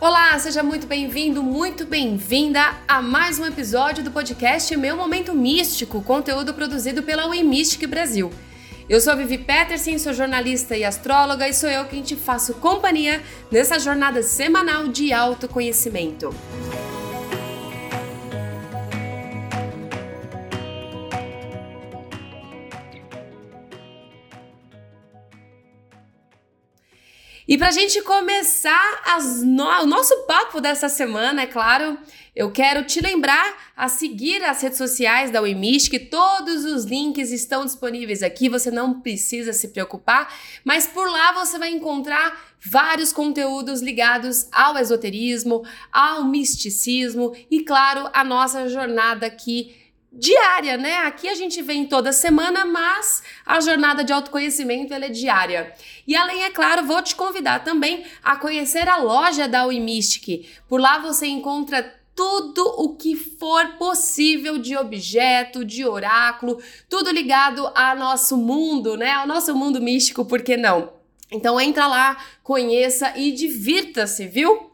Olá, seja muito bem-vindo, muito bem-vinda a mais um episódio do podcast Meu Momento Místico, conteúdo produzido pela We Mystic Brasil. Eu sou a Vivi Peterson, sou jornalista e astróloga e sou eu quem te faço companhia nessa jornada semanal de autoconhecimento. E para a gente começar no... o nosso papo dessa semana, é claro, eu quero te lembrar a seguir as redes sociais da Wimish, que todos os links estão disponíveis aqui, você não precisa se preocupar, mas por lá você vai encontrar vários conteúdos ligados ao esoterismo, ao misticismo e, claro, a nossa jornada aqui diária, né? Aqui a gente vem toda semana, mas a jornada de autoconhecimento é diária. E além, é claro, vou te convidar também a conhecer a loja da Uimistic. Por lá você encontra tudo o que for possível de objeto, de oráculo, tudo ligado ao nosso mundo, né? Ao nosso mundo místico, por que não? Então entra lá, conheça e divirta-se, viu?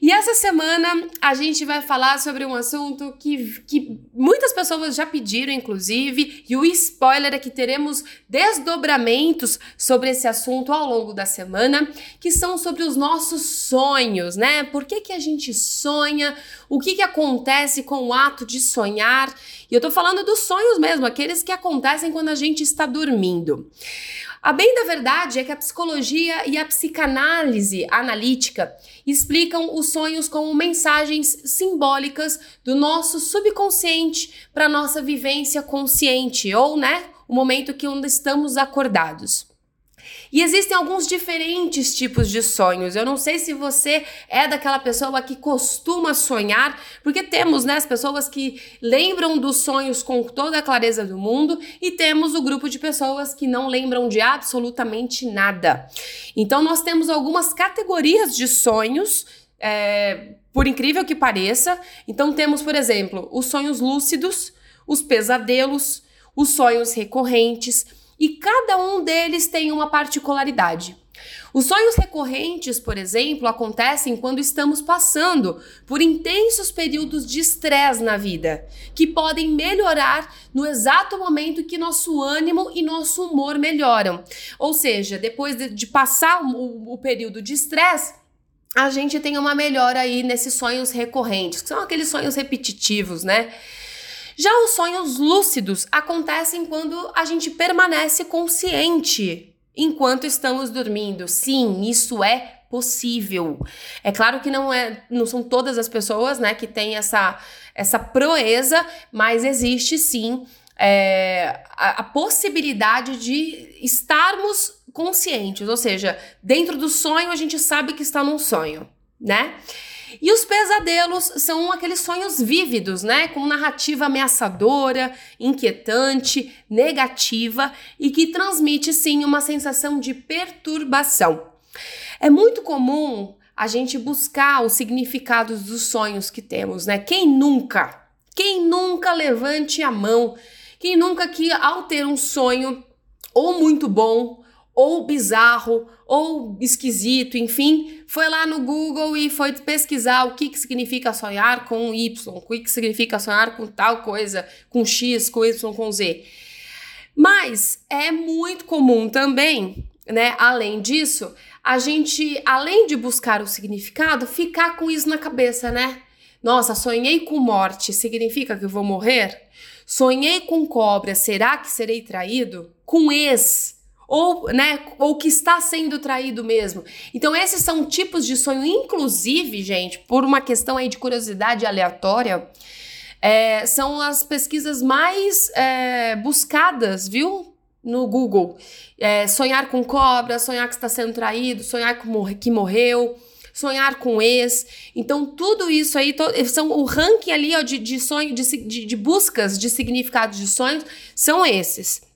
E essa semana a gente vai falar sobre um assunto que, que muitas pessoas já pediram, inclusive, e o spoiler é que teremos desdobramentos sobre esse assunto ao longo da semana, que são sobre os nossos sonhos, né? Por que, que a gente sonha? O que, que acontece com o ato de sonhar? E eu tô falando dos sonhos mesmo, aqueles que acontecem quando a gente está dormindo. A bem da verdade é que a psicologia e a psicanálise analítica explicam os sonhos como mensagens simbólicas do nosso subconsciente para nossa vivência consciente ou, né, o momento que onde estamos acordados. E existem alguns diferentes tipos de sonhos. Eu não sei se você é daquela pessoa que costuma sonhar, porque temos né, as pessoas que lembram dos sonhos com toda a clareza do mundo e temos o grupo de pessoas que não lembram de absolutamente nada. Então, nós temos algumas categorias de sonhos. É, por incrível que pareça, então temos, por exemplo, os sonhos lúcidos, os pesadelos, os sonhos recorrentes, e cada um deles tem uma particularidade. Os sonhos recorrentes, por exemplo, acontecem quando estamos passando por intensos períodos de estresse na vida, que podem melhorar no exato momento que nosso ânimo e nosso humor melhoram. Ou seja, depois de, de passar o, o período de estresse, a gente tem uma melhora aí nesses sonhos recorrentes, que são aqueles sonhos repetitivos, né? Já os sonhos lúcidos acontecem quando a gente permanece consciente enquanto estamos dormindo. Sim, isso é possível. É claro que não é, não são todas as pessoas, né, que têm essa essa proeza, mas existe sim é, a, a possibilidade de estarmos conscientes, ou seja, dentro do sonho a gente sabe que está num sonho, né? E os pesadelos são aqueles sonhos vívidos, né? Com narrativa ameaçadora, inquietante, negativa e que transmite sim uma sensação de perturbação. É muito comum a gente buscar os significados dos sonhos que temos, né? Quem nunca? Quem nunca levante a mão? Quem nunca que ao ter um sonho ou muito bom ou bizarro, ou esquisito, enfim, foi lá no Google e foi pesquisar o que, que significa sonhar com Y, o que, que significa sonhar com tal coisa, com X, com Y, com Z. Mas é muito comum também, né? Além disso, a gente, além de buscar o significado, ficar com isso na cabeça, né? Nossa, sonhei com morte, significa que eu vou morrer? Sonhei com cobra, será que serei traído? Com ex, ou, né, ou que está sendo traído mesmo. Então, esses são tipos de sonho, inclusive, gente, por uma questão aí de curiosidade aleatória, é, são as pesquisas mais é, buscadas, viu? No Google. É, sonhar com cobra, sonhar que está sendo traído, sonhar que morreu sonhar com ex. Então, tudo isso aí, são o ranking ali ó, de, de sonho, de, de, de buscas de significados de sonhos, são esses.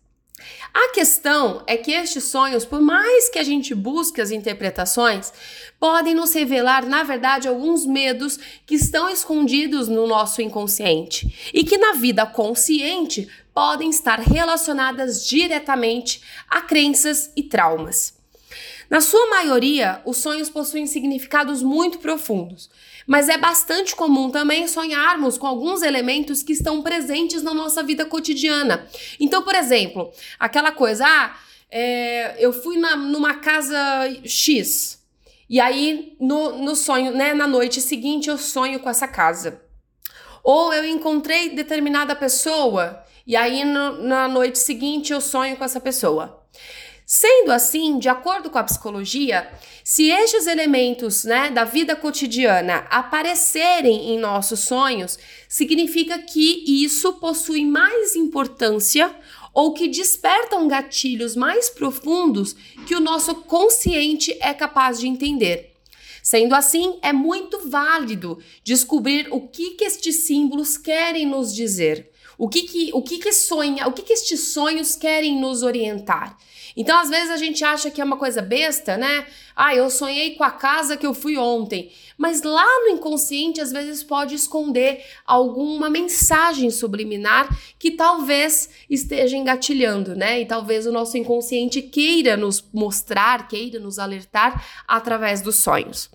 A questão é que estes sonhos, por mais que a gente busque as interpretações, podem nos revelar, na verdade, alguns medos que estão escondidos no nosso inconsciente e que na vida consciente podem estar relacionadas diretamente a crenças e traumas. Na sua maioria, os sonhos possuem significados muito profundos, mas é bastante comum também sonharmos com alguns elementos que estão presentes na nossa vida cotidiana. Então, por exemplo, aquela coisa, ah, é, eu fui na, numa casa X, e aí no, no sonho, né, na noite seguinte, eu sonho com essa casa. Ou eu encontrei determinada pessoa, e aí no, na noite seguinte eu sonho com essa pessoa. Sendo assim, de acordo com a psicologia, se estes elementos né, da vida cotidiana aparecerem em nossos sonhos, significa que isso possui mais importância ou que despertam gatilhos mais profundos que o nosso consciente é capaz de entender. Sendo assim, é muito válido descobrir o que, que estes símbolos querem nos dizer. O que que, o que, que sonha, o que, que estes sonhos querem nos orientar? Então, às vezes a gente acha que é uma coisa besta, né? Ah, eu sonhei com a casa que eu fui ontem. Mas lá no inconsciente, às vezes pode esconder alguma mensagem subliminar que talvez esteja engatilhando, né? E talvez o nosso inconsciente queira nos mostrar, queira nos alertar através dos sonhos.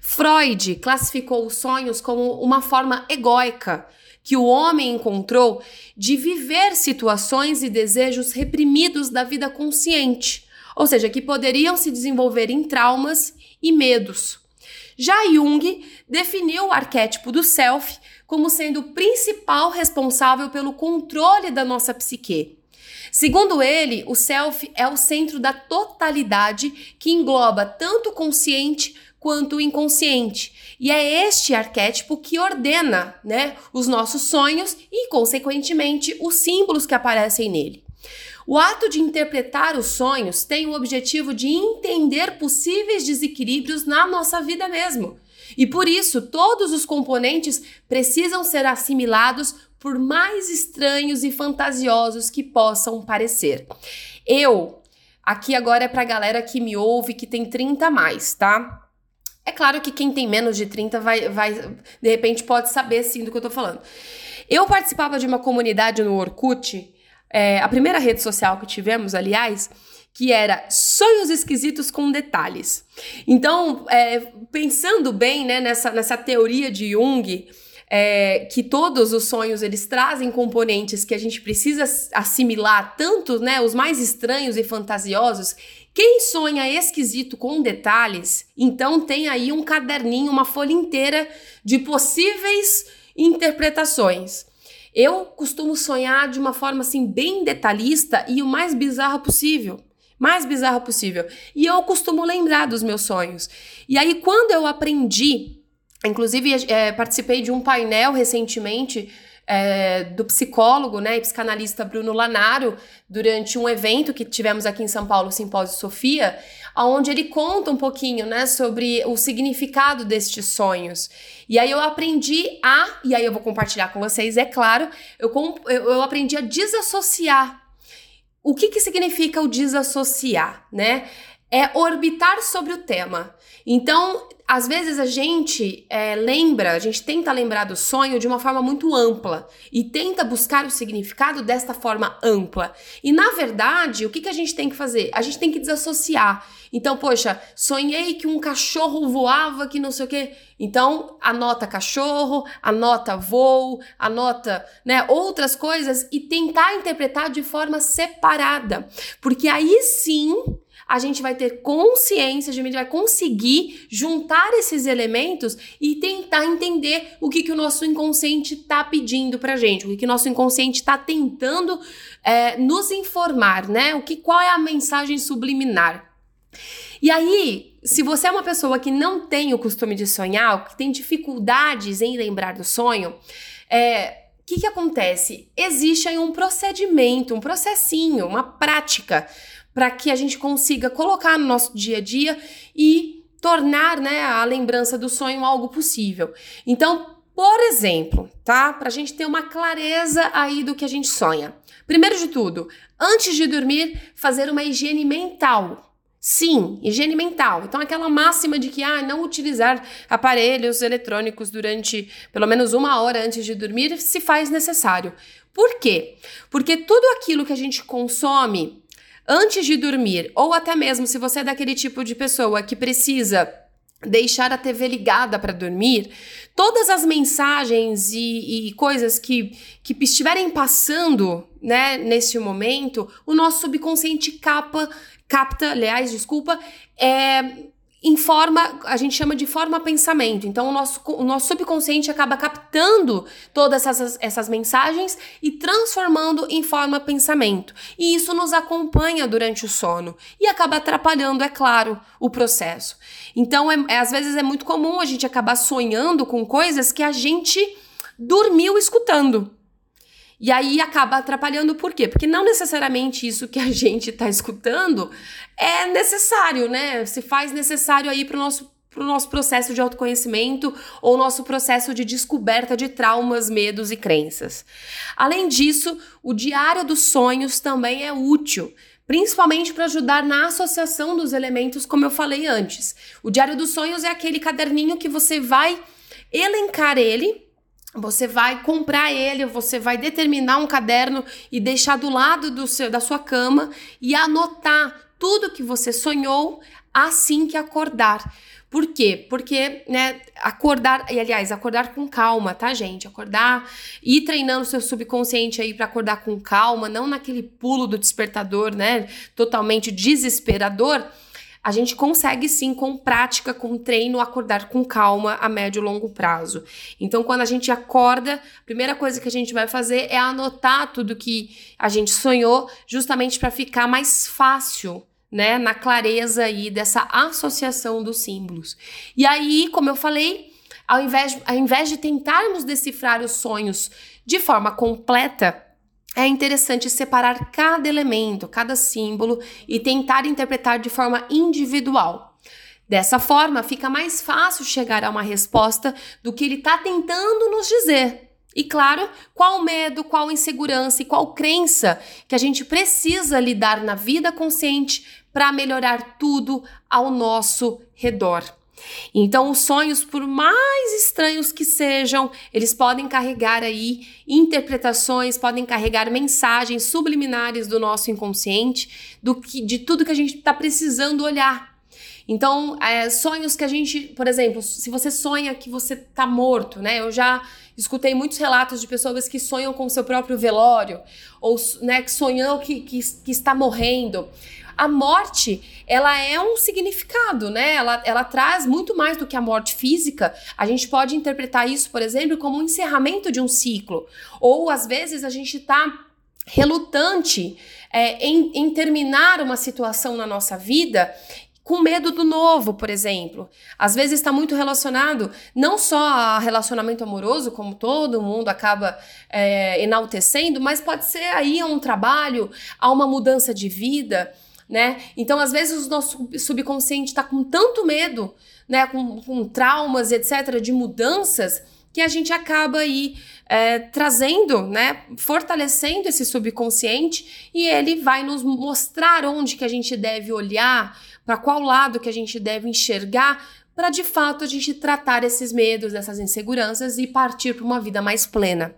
Freud classificou os sonhos como uma forma egóica que o homem encontrou de viver situações e desejos reprimidos da vida consciente, ou seja, que poderiam se desenvolver em traumas e medos. Já Jung definiu o arquétipo do self como sendo o principal responsável pelo controle da nossa psique. Segundo ele, o self é o centro da totalidade que engloba tanto o consciente quanto o inconsciente. E é este arquétipo que ordena, né, os nossos sonhos e, consequentemente, os símbolos que aparecem nele. O ato de interpretar os sonhos tem o objetivo de entender possíveis desequilíbrios na nossa vida mesmo. E por isso, todos os componentes precisam ser assimilados por mais estranhos e fantasiosos que possam parecer. Eu, aqui agora é para a galera que me ouve que tem 30 a mais, tá? É claro que quem tem menos de 30 vai, vai de repente, pode saber sim do que eu tô falando. Eu participava de uma comunidade no Orkut, é, a primeira rede social que tivemos, aliás, que era sonhos esquisitos com detalhes. Então, é, pensando bem né, nessa, nessa teoria de Jung, é, que todos os sonhos eles trazem componentes que a gente precisa assimilar, tanto né, os mais estranhos e fantasiosos. Quem sonha esquisito com detalhes, então tem aí um caderninho, uma folha inteira de possíveis interpretações. Eu costumo sonhar de uma forma assim bem detalhista e o mais bizarro possível mais bizarro possível. E eu costumo lembrar dos meus sonhos. E aí, quando eu aprendi Inclusive, é, participei de um painel recentemente é, do psicólogo né, e psicanalista Bruno Lanaro durante um evento que tivemos aqui em São Paulo, o Simpósio Sofia, onde ele conta um pouquinho né, sobre o significado destes sonhos. E aí eu aprendi a, e aí eu vou compartilhar com vocês, é claro, eu, eu, aprendi a desassociar. O que, que significa o desassociar, né? É orbitar sobre o tema. Então, às vezes a gente é, lembra, a gente tenta lembrar do sonho de uma forma muito ampla e tenta buscar o significado desta forma ampla. E na verdade, o que, que a gente tem que fazer? A gente tem que desassociar. Então, poxa, sonhei que um cachorro voava, que não sei o quê. Então, anota cachorro, anota voo, anota né, outras coisas e tentar interpretar de forma separada. Porque aí sim a gente vai ter consciência, a gente vai conseguir juntar esses elementos e tentar entender o que, que o nosso inconsciente está pedindo pra gente, o que, que o nosso inconsciente está tentando é, nos informar, né? O que, qual é a mensagem subliminar. E aí, se você é uma pessoa que não tem o costume de sonhar, que tem dificuldades em lembrar do sonho, é, o que, que acontece? Existe aí um procedimento, um processinho, uma prática para que a gente consiga colocar no nosso dia a dia e tornar né, a lembrança do sonho algo possível. Então, por exemplo, tá? Para a gente ter uma clareza aí do que a gente sonha. Primeiro de tudo, antes de dormir, fazer uma higiene mental. Sim, higiene mental. Então, aquela máxima de que ah, não utilizar aparelhos eletrônicos durante pelo menos uma hora antes de dormir se faz necessário. Por quê? Porque tudo aquilo que a gente consome antes de dormir, ou até mesmo se você é daquele tipo de pessoa que precisa deixar a TV ligada para dormir, todas as mensagens e, e, coisas que, que estiverem passando né, neste momento, o nosso subconsciente capa, capta, aliás, desculpa, é, em forma, a gente chama de forma pensamento. Então, o nosso, o nosso subconsciente acaba captando todas essas, essas mensagens e transformando em forma pensamento. E isso nos acompanha durante o sono e acaba atrapalhando, é claro, o processo. Então, é, é, às vezes é muito comum a gente acabar sonhando com coisas que a gente dormiu escutando. E aí acaba atrapalhando por quê? Porque não necessariamente isso que a gente está escutando é necessário, né? Se faz necessário aí para o nosso para o nosso processo de autoconhecimento ou nosso processo de descoberta de traumas, medos e crenças. Além disso, o diário dos sonhos também é útil, principalmente para ajudar na associação dos elementos, como eu falei antes. O diário dos sonhos é aquele caderninho que você vai elencar ele você vai comprar ele, você vai determinar um caderno e deixar do lado do seu, da sua cama e anotar tudo que você sonhou assim que acordar. Por quê? Porque, né, acordar, e aliás, acordar com calma, tá, gente? Acordar e treinando o seu subconsciente aí para acordar com calma, não naquele pulo do despertador, né, totalmente desesperador a gente consegue sim, com prática, com treino, acordar com calma a médio e longo prazo. Então, quando a gente acorda, a primeira coisa que a gente vai fazer é anotar tudo que a gente sonhou, justamente para ficar mais fácil né, na clareza aí dessa associação dos símbolos. E aí, como eu falei, ao invés, ao invés de tentarmos decifrar os sonhos de forma completa, é interessante separar cada elemento, cada símbolo e tentar interpretar de forma individual. Dessa forma, fica mais fácil chegar a uma resposta do que ele está tentando nos dizer. E claro, qual medo, qual insegurança e qual crença que a gente precisa lidar na vida consciente para melhorar tudo ao nosso redor. Então, os sonhos, por mais estranhos que sejam, eles podem carregar aí interpretações, podem carregar mensagens subliminares do nosso inconsciente, do que, de tudo que a gente está precisando olhar. Então, é, sonhos que a gente, por exemplo, se você sonha que você está morto, né? Eu já escutei muitos relatos de pessoas que sonham com o seu próprio velório, ou né, que sonham que, que, que está morrendo a morte, ela é um significado, né? Ela, ela traz muito mais do que a morte física. A gente pode interpretar isso, por exemplo, como um encerramento de um ciclo. Ou, às vezes, a gente está relutante é, em, em terminar uma situação na nossa vida com medo do novo, por exemplo. Às vezes está muito relacionado não só a relacionamento amoroso, como todo mundo acaba é, enaltecendo, mas pode ser aí a um trabalho, a uma mudança de vida né? Então, às vezes, o nosso subconsciente está com tanto medo, né? Com, com traumas, etc., de mudanças, que a gente acaba aí é, trazendo, né? Fortalecendo esse subconsciente e ele vai nos mostrar onde que a gente deve olhar, para qual lado que a gente deve enxergar, para de fato a gente tratar esses medos, essas inseguranças e partir para uma vida mais plena.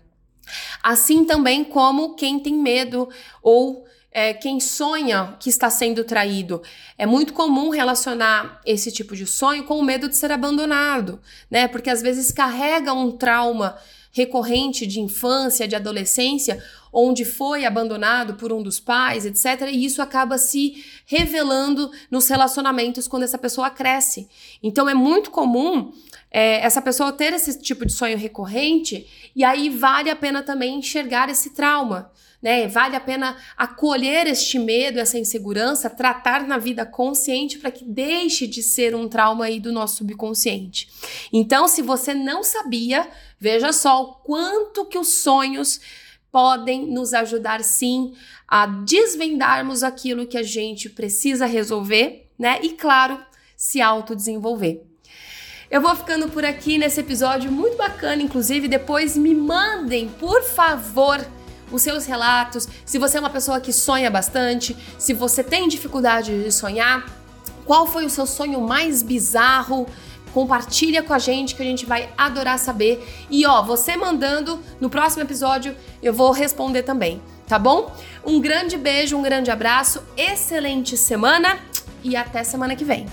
Assim também como quem tem medo ou é, quem sonha que está sendo traído. É muito comum relacionar esse tipo de sonho com o medo de ser abandonado, né? Porque às vezes carrega um trauma recorrente de infância, de adolescência, onde foi abandonado por um dos pais, etc. E isso acaba se revelando nos relacionamentos quando essa pessoa cresce. Então é muito comum é, essa pessoa ter esse tipo de sonho recorrente, e aí vale a pena também enxergar esse trauma né? Vale a pena acolher este medo, essa insegurança, tratar na vida consciente para que deixe de ser um trauma aí do nosso subconsciente. Então, se você não sabia, veja só o quanto que os sonhos podem nos ajudar sim a desvendarmos aquilo que a gente precisa resolver, né? E claro, se autodesenvolver. Eu vou ficando por aqui nesse episódio muito bacana, inclusive depois me mandem, por favor, os seus relatos, se você é uma pessoa que sonha bastante, se você tem dificuldade de sonhar, qual foi o seu sonho mais bizarro? Compartilha com a gente que a gente vai adorar saber. E ó, você mandando no próximo episódio, eu vou responder também. tá bom? Um grande beijo, um grande abraço, excelente semana e até semana que vem.